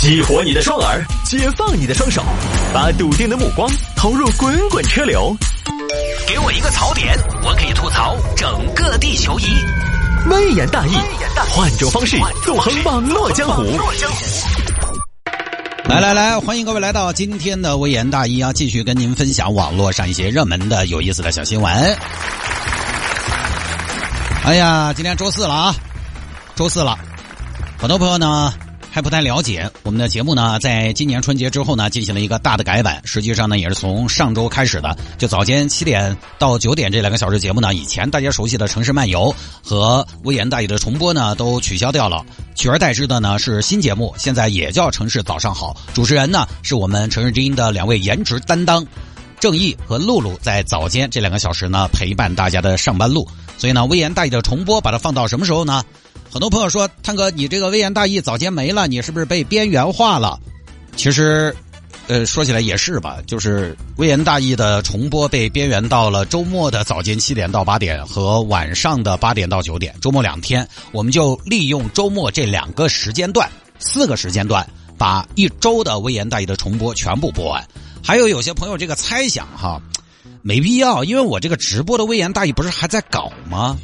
激活你的双耳，解放你的双手，把笃定的目光投入滚滚车流。给我一个槽点，我可以吐槽整个地球仪。微言大义，换种方式纵横网络江湖。来来来，欢迎各位来到今天的微言大义啊！继续跟您分享网络上一些热门的、有意思的小新闻。哎呀，今天周四了啊，周四了，很多朋友呢还不太了解我们的节目呢，在今年春节之后呢进行了一个大的改版，实际上呢也是从上周开始的，就早间七点到九点这两个小时节目呢，以前大家熟悉的城市漫游和微言大义的重播呢都取消掉了。取而代之的呢是新节目，现在也叫《城市早上好》，主持人呢是我们城市之音的两位颜值担当，正义和露露，在早间这两个小时呢陪伴大家的上班路。所以呢，微言大义的重播把它放到什么时候呢？很多朋友说，探哥，你这个微言大义早间没了，你是不是被边缘化了？其实，呃，说起来也是吧，就是微言大义的重播被边缘到了周末的早间七点到八点和晚上的八点到九点，周末两天，我们就利用周末这两个时间段，四个时间段，把一周的微言大义的重播全部播完。还有有些朋友这个猜想哈，没必要，因为我这个直播的微言大义不是还在搞吗？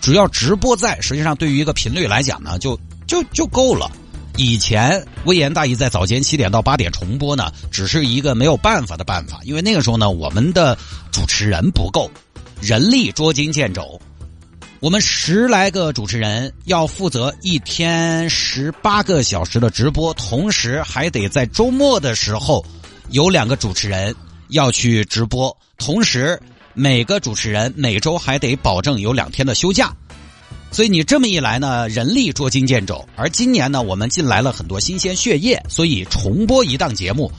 只要直播在，实际上对于一个频率来讲呢，就就就够了。以前微言大义在早间七点到八点重播呢，只是一个没有办法的办法，因为那个时候呢，我们的主持人不够，人力捉襟见肘。我们十来个主持人要负责一天十八个小时的直播，同时还得在周末的时候有两个主持人要去直播，同时每个主持人每周还得保证有两天的休假。所以你这么一来呢，人力捉襟见肘。而今年呢，我们进来了很多新鲜血液，所以重播一档节目，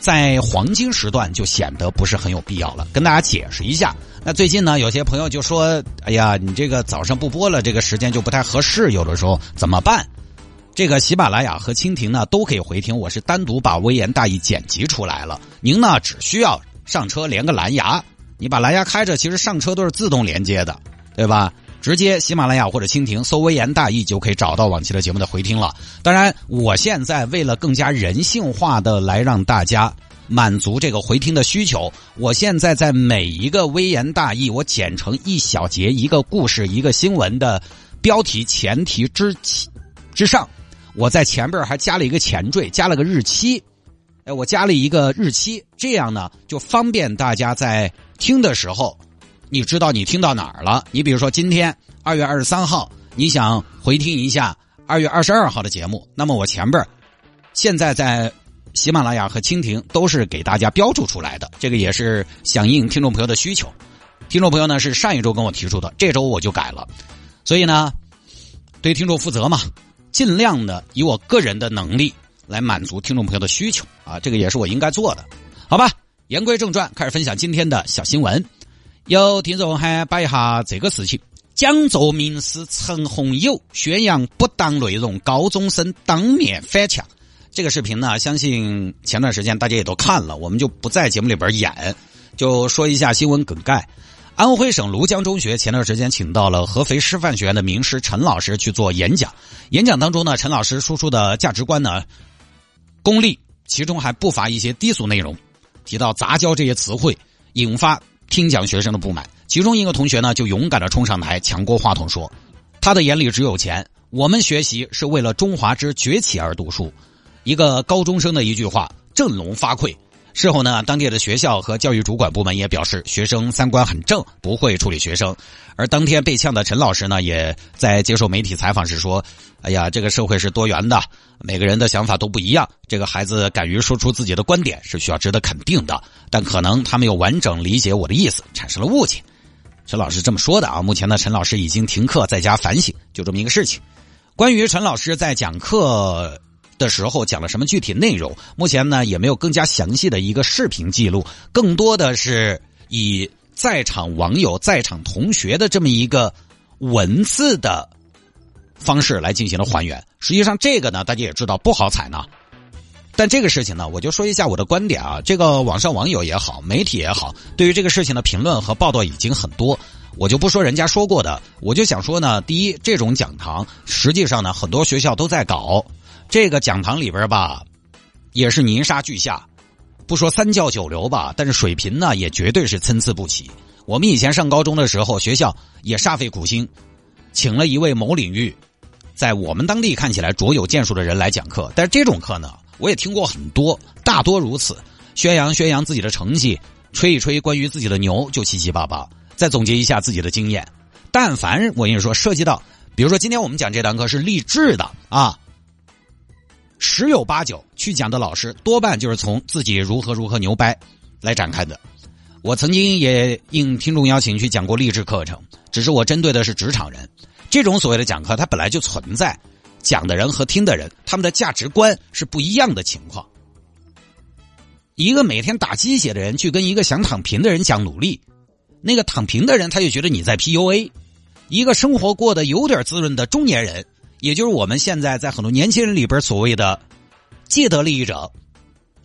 在黄金时段就显得不是很有必要了。跟大家解释一下，那最近呢，有些朋友就说：“哎呀，你这个早上不播了，这个时间就不太合适，有的时候怎么办？”这个喜马拉雅和蜻蜓呢都可以回听，我是单独把微言大义剪辑出来了。您呢只需要上车连个蓝牙，你把蓝牙开着，其实上车都是自动连接的，对吧？直接喜马拉雅或者蜻蜓搜“微言大义”就可以找到往期的节目的回听了。当然，我现在为了更加人性化的来让大家满足这个回听的需求，我现在在每一个“微言大义”我剪成一小节、一个故事、一个新闻的标题前提之之上，我在前边还加了一个前缀，加了个日期。哎，我加了一个日期，这样呢就方便大家在听的时候。你知道你听到哪儿了？你比如说今天二月二十三号，你想回听一下二月二十二号的节目，那么我前边现在在喜马拉雅和蜻蜓都是给大家标注出来的，这个也是响应听众朋友的需求。听众朋友呢是上一周跟我提出的，这周我就改了，所以呢对听众负责嘛，尽量的以我个人的能力来满足听众朋友的需求啊，这个也是我应该做的，好吧？言归正传，开始分享今天的小新闻。有听众还摆一下这个事情：讲座名师陈红友宣扬不当内容，高中生当面翻墙。这个视频呢，相信前段时间大家也都看了，我们就不在节目里边演，就说一下新闻梗概。安徽省庐江中学前段时间请到了合肥师范学院的名师陈老师去做演讲，演讲当中呢，陈老师输出的价值观呢，功利，其中还不乏一些低俗内容，提到杂交这些词汇，引发。听讲学生的不满，其中一个同学呢就勇敢的冲上台，抢过话筒说：“他的眼里只有钱，我们学习是为了中华之崛起而读书。”一个高中生的一句话振聋发聩。事后呢，当地的学校和教育主管部门也表示，学生三观很正，不会处理学生。而当天被呛的陈老师呢，也在接受媒体采访时说：“哎呀，这个社会是多元的，每个人的想法都不一样。这个孩子敢于说出自己的观点，是需要值得肯定的。但可能他没有完整理解我的意思，产生了误解。”陈老师这么说的啊。目前呢，陈老师已经停课在家反省，就这么一个事情。关于陈老师在讲课。的时候讲了什么具体内容？目前呢也没有更加详细的一个视频记录，更多的是以在场网友、在场同学的这么一个文字的方式来进行了还原。实际上，这个呢大家也知道不好采纳，但这个事情呢，我就说一下我的观点啊。这个网上网友也好，媒体也好，对于这个事情的评论和报道已经很多，我就不说人家说过的，我就想说呢，第一，这种讲堂实际上呢很多学校都在搞。这个讲堂里边吧，也是泥沙俱下，不说三教九流吧，但是水平呢也绝对是参差不齐。我们以前上高中的时候，学校也煞费苦心，请了一位某领域在我们当地看起来卓有建树的人来讲课。但是这种课呢，我也听过很多，大多如此，宣扬宣扬自己的成绩，吹一吹关于自己的牛，就七七八八，再总结一下自己的经验。但凡我跟你说涉及到，比如说今天我们讲这堂课是励志的啊。十有八九去讲的老师多半就是从自己如何如何牛掰来展开的。我曾经也应听众邀请去讲过励志课程，只是我针对的是职场人。这种所谓的讲课，它本来就存在，讲的人和听的人他们的价值观是不一样的情况。一个每天打鸡血的人去跟一个想躺平的人讲努力，那个躺平的人他就觉得你在 PUA。一个生活过得有点滋润的中年人。也就是我们现在在很多年轻人里边所谓的既得利益者，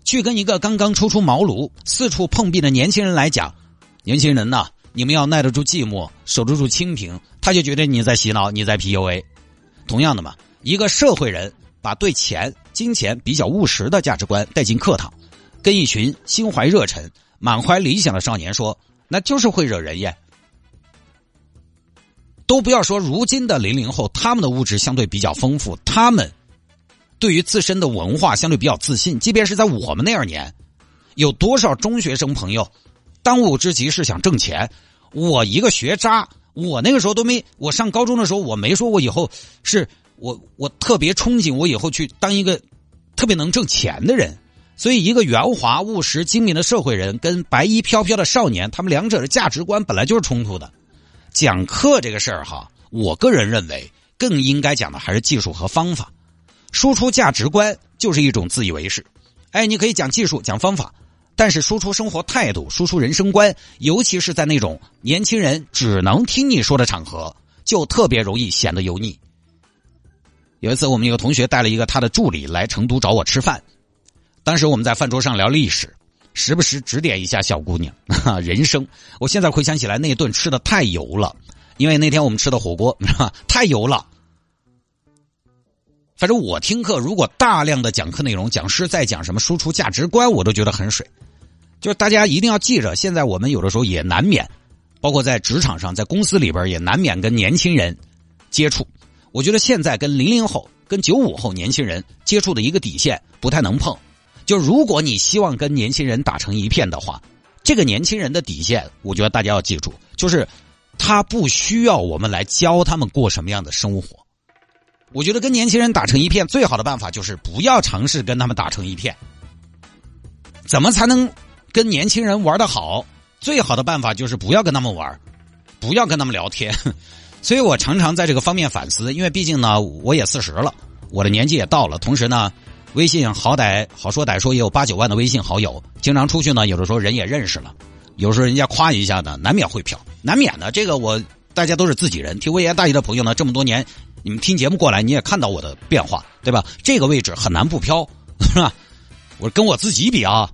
去跟一个刚刚初出茅庐、四处碰壁的年轻人来讲，年轻人呐，你们要耐得住寂寞，守得住清贫，他就觉得你在洗脑，你在 PUA。同样的嘛，一个社会人把对钱、金钱比较务实的价值观带进课堂，跟一群心怀热忱、满怀理想的少年说，那就是会惹人厌。都不要说，如今的零零后，他们的物质相对比较丰富，他们对于自身的文化相对比较自信。即便是在我们那二年，有多少中学生朋友，当务之急是想挣钱。我一个学渣，我那个时候都没，我上高中的时候，我没说我以后是我我特别憧憬我以后去当一个特别能挣钱的人。所以，一个圆滑务实、精明的社会人，跟白衣飘飘的少年，他们两者的价值观本来就是冲突的。讲课这个事儿哈，我个人认为更应该讲的还是技术和方法。输出价值观就是一种自以为是。哎，你可以讲技术、讲方法，但是输出生活态度、输出人生观，尤其是在那种年轻人只能听你说的场合，就特别容易显得油腻。有一次，我们一个同学带了一个他的助理来成都找我吃饭，当时我们在饭桌上聊历史。时不时指点一下小姑娘，哈人生。我现在回想起来，那顿吃的太油了，因为那天我们吃的火锅，太油了。反正我听课，如果大量的讲课内容，讲师在讲什么输出价值观，我都觉得很水。就是大家一定要记着，现在我们有的时候也难免，包括在职场上，在公司里边也难免跟年轻人接触。我觉得现在跟零零后、跟九五后年轻人接触的一个底线，不太能碰。就如果你希望跟年轻人打成一片的话，这个年轻人的底线，我觉得大家要记住，就是他不需要我们来教他们过什么样的生活。我觉得跟年轻人打成一片，最好的办法就是不要尝试跟他们打成一片。怎么才能跟年轻人玩的好？最好的办法就是不要跟他们玩，不要跟他们聊天。所以我常常在这个方面反思，因为毕竟呢，我也四十了，我的年纪也到了，同时呢。微信好歹好说歹说也有八九万的微信好友，经常出去呢，有的时候人也认识了，有时候人家夸一下呢，难免会飘，难免的。这个我大家都是自己人，听微言大义的朋友呢，这么多年你们听节目过来，你也看到我的变化，对吧？这个位置很难不飘，是吧？我跟我自己比啊，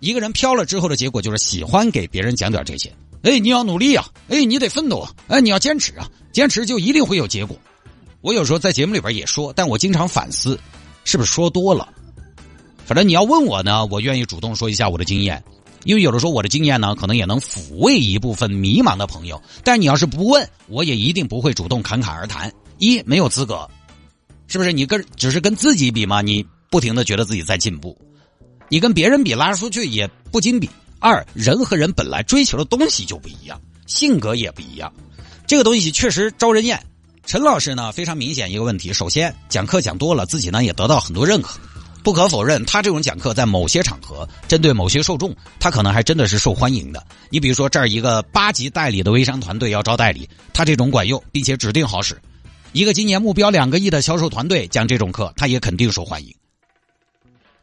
一个人飘了之后的结果就是喜欢给别人讲点这些。哎，你要努力啊！哎，你得奋斗啊！哎，你要坚持啊！坚持就一定会有结果。我有时候在节目里边也说，但我经常反思。是不是说多了？反正你要问我呢，我愿意主动说一下我的经验，因为有的时候我的经验呢，可能也能抚慰一部分迷茫的朋友。但你要是不问，我也一定不会主动侃侃而谈。一没有资格，是不是？你跟只是跟自己比嘛？你不停的觉得自己在进步，你跟别人比拉出去也不经比。二人和人本来追求的东西就不一样，性格也不一样，这个东西确实招人厌。陈老师呢，非常明显一个问题。首先，讲课讲多了，自己呢也得到很多认可。不可否认，他这种讲课在某些场合，针对某些受众，他可能还真的是受欢迎的。你比如说，这儿一个八级代理的微商团队要招代理，他这种管用，并且指定好使。一个今年目标两个亿的销售团队讲这种课，他也肯定受欢迎。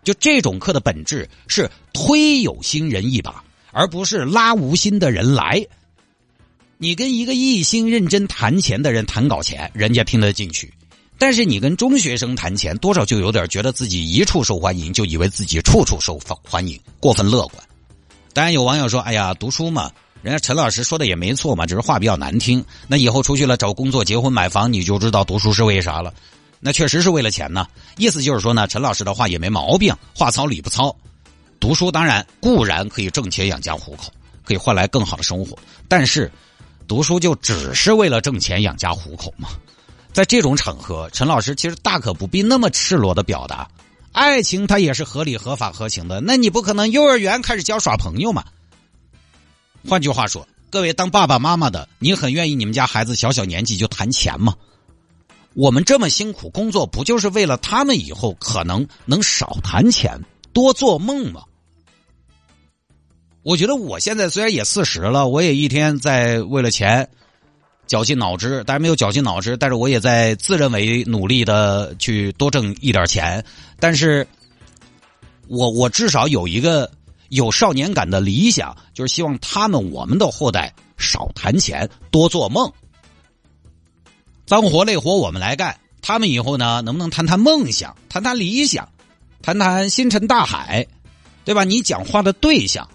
就这种课的本质是推有心人一把，而不是拉无心的人来。你跟一个一心认真谈钱的人谈搞钱，人家听得进去；但是你跟中学生谈钱，多少就有点觉得自己一处受欢迎，就以为自己处处受欢迎，过分乐观。当然有网友说：“哎呀，读书嘛，人家陈老师说的也没错嘛，只是话比较难听。那以后出去了找工作、结婚、买房，你就知道读书是为啥了。”那确实是为了钱呢。意思就是说呢，陈老师的话也没毛病，话糙理不糙。读书当然固然可以挣钱养家糊口，可以换来更好的生活，但是读书就只是为了挣钱养家糊口吗？在这种场合，陈老师其实大可不必那么赤裸的表达，爱情它也是合理、合法、合情的。那你不可能幼儿园开始教耍朋友嘛？换句话说，各位当爸爸妈妈的，你很愿意你们家孩子小小年纪就谈钱吗？我们这么辛苦工作，不就是为了他们以后可能能少谈钱，多做梦吗？我觉得我现在虽然也四十了，我也一天在为了钱。绞尽脑汁，当然没有绞尽脑汁，但是我也在自认为努力的去多挣一点钱。但是，我我至少有一个有少年感的理想，就是希望他们我们的后代少谈钱，多做梦。脏活累活我们来干，他们以后呢，能不能谈谈梦想，谈谈理想，谈谈星辰大海，对吧？你讲话的对象，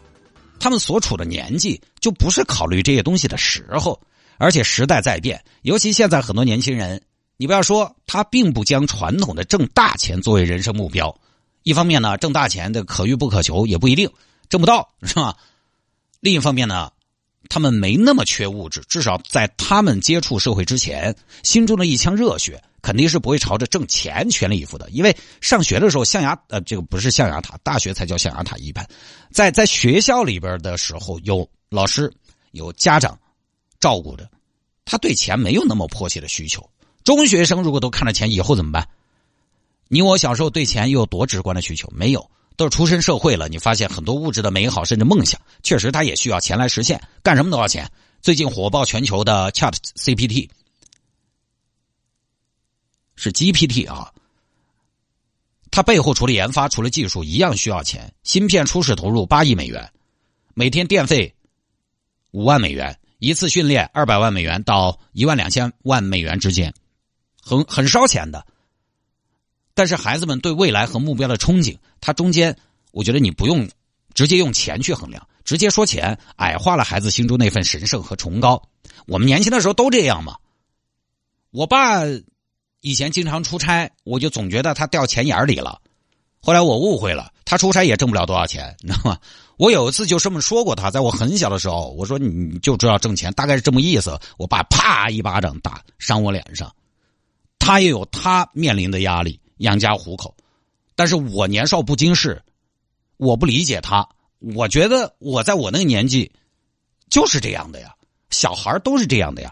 他们所处的年纪，就不是考虑这些东西的时候。而且时代在变，尤其现在很多年轻人，你不要说他并不将传统的挣大钱作为人生目标。一方面呢，挣大钱的可遇不可求，也不一定挣不到，是吧？另一方面呢，他们没那么缺物质，至少在他们接触社会之前，心中的一腔热血肯定是不会朝着挣钱全力以赴的。因为上学的时候，象牙呃，这个不是象牙塔，大学才叫象牙塔一般。在在学校里边的时候，有老师，有家长。照顾着，他对钱没有那么迫切的需求。中学生如果都看着钱，以后怎么办？你我小时候对钱又有多直观的需求？没有，都是出身社会了。你发现很多物质的美好，甚至梦想，确实他也需要钱来实现。干什么都要钱。最近火爆全球的 Chat CPT 是 GPT 啊，它背后除了研发，除了技术，一样需要钱。芯片初始投入八亿美元，每天电费五万美元。一次训练二百万美元到一万两千万美元之间，很很烧钱的。但是孩子们对未来和目标的憧憬，它中间我觉得你不用直接用钱去衡量，直接说钱矮化了孩子心中那份神圣和崇高。我们年轻的时候都这样嘛。我爸以前经常出差，我就总觉得他掉钱眼里了。后来我误会了，他出差也挣不了多少钱，你知道吗？我有一次就这么说过他，在我很小的时候，我说你就知道挣钱，大概是这么意思。我爸啪一巴掌打扇我脸上，他也有他面临的压力，养家糊口。但是我年少不经事，我不理解他。我觉得我在我那个年纪就是这样的呀，小孩都是这样的呀。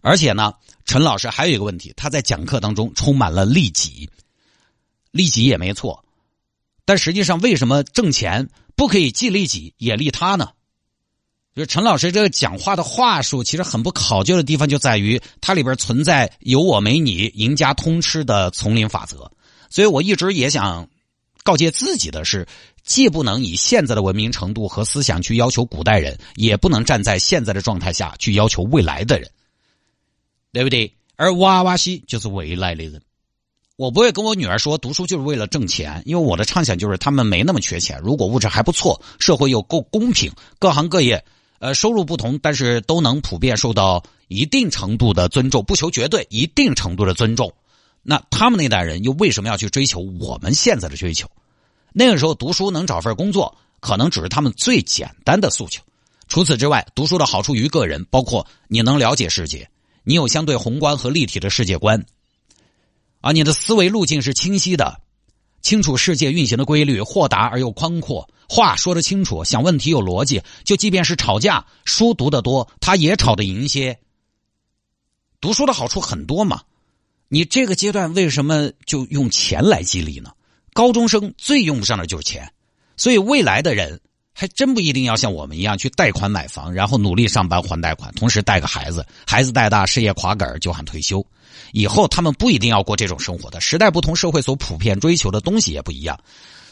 而且呢，陈老师还有一个问题，他在讲课当中充满了利己，利己也没错，但实际上为什么挣钱？不可以既利己也利他呢？就是陈老师这个讲话的话术，其实很不考究的地方就在于它里边存在有我没你、赢家通吃的丛林法则。所以我一直也想告诫自己的是，既不能以现在的文明程度和思想去要求古代人，也不能站在现在的状态下去要求未来的人，对不对？而娃娃西就是未来的人。我不会跟我女儿说读书就是为了挣钱，因为我的畅想就是他们没那么缺钱。如果物质还不错，社会又够公平，各行各业，呃，收入不同，但是都能普遍受到一定程度的尊重，不求绝对，一定程度的尊重。那他们那代人又为什么要去追求我们现在的追求？那个时候读书能找份工作，可能只是他们最简单的诉求。除此之外，读书的好处于个人，包括你能了解世界，你有相对宏观和立体的世界观。啊，你的思维路径是清晰的，清楚世界运行的规律，豁达而又宽阔，话说得清楚，想问题有逻辑。就即便是吵架，书读得多，他也吵得赢些。读书的好处很多嘛，你这个阶段为什么就用钱来激励呢？高中生最用不上的就是钱，所以未来的人还真不一定要像我们一样去贷款买房，然后努力上班还贷款，同时带个孩子，孩子带大，事业垮杆就喊退休。以后他们不一定要过这种生活的，时代不同，社会所普遍追求的东西也不一样，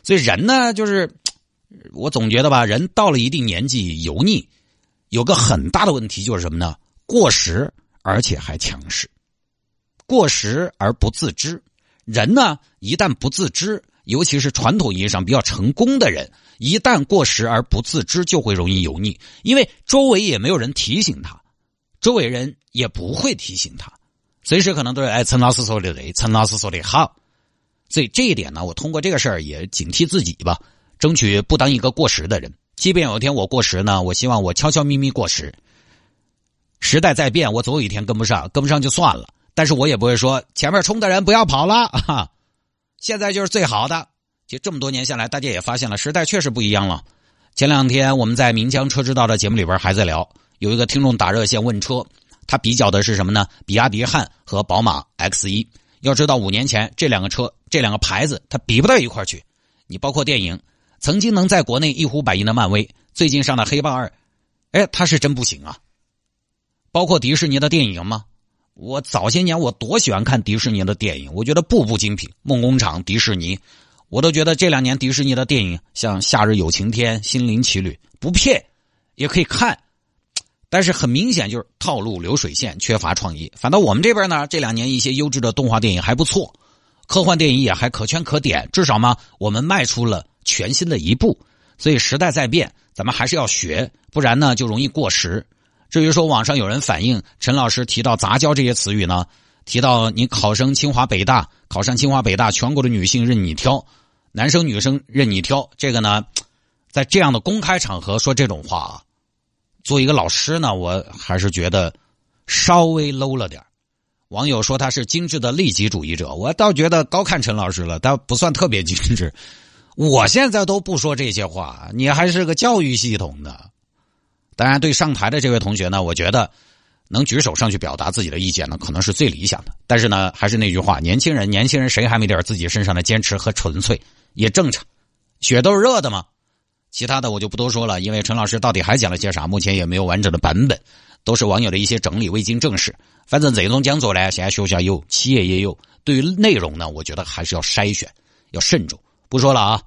所以人呢，就是我总觉得吧，人到了一定年纪油腻，有个很大的问题就是什么呢？过时而且还强势，过时而不自知。人呢，一旦不自知，尤其是传统意义上比较成功的人，一旦过时而不自知，就会容易油腻，因为周围也没有人提醒他，周围人也不会提醒他。随时可能都是哎，陈老师说的对，陈老师说的好。所以这一点呢，我通过这个事儿也警惕自己吧，争取不当一个过时的人。即便有一天我过时呢，我希望我悄悄咪咪过时。时代在变，我总有一天跟不上，跟不上就算了。但是我也不会说前面冲的人不要跑了哈！现在就是最好的。其实这么多年下来，大家也发现了，时代确实不一样了。前两天我们在《岷江车之道》的节目里边还在聊，有一个听众打热线问车，他比较的是什么呢？比亚迪汉和宝马 X 一。要知道五年前这两个车、这两个牌子，它比不到一块去。你包括电影，曾经能在国内一呼百应的漫威，最近上的《黑豹二》，哎，它是真不行啊。包括迪士尼的电影吗？我早些年我多喜欢看迪士尼的电影，我觉得步步精品。梦工厂、迪士尼，我都觉得这两年迪士尼的电影像《夏日有晴天》《心灵奇旅》不骗，也可以看。但是很明显就是套路流水线，缺乏创意。反倒我们这边呢，这两年一些优质的动画电影还不错，科幻电影也还可圈可点。至少嘛，我们迈出了全新的一步。所以时代在变，咱们还是要学，不然呢就容易过时。至于说网上有人反映陈老师提到杂交这些词语呢，提到你考生清华北大，考上清华北大，全国的女性任你挑，男生女生任你挑，这个呢，在这样的公开场合说这种话啊，做一个老师呢，我还是觉得稍微 low 了点网友说他是精致的利己主义者，我倒觉得高看陈老师了，但不算特别精致。我现在都不说这些话，你还是个教育系统的。当然，对上台的这位同学呢，我觉得能举手上去表达自己的意见呢，可能是最理想的。但是呢，还是那句话，年轻人，年轻人谁还没点自己身上的坚持和纯粹，也正常，血都是热的嘛。其他的我就不多说了，因为陈老师到底还讲了些啥，目前也没有完整的版本，都是网友的一些整理，未经证实。反正这种讲座呢，现在学校有，企业也有，对于内容呢，我觉得还是要筛选，要慎重。不说了啊。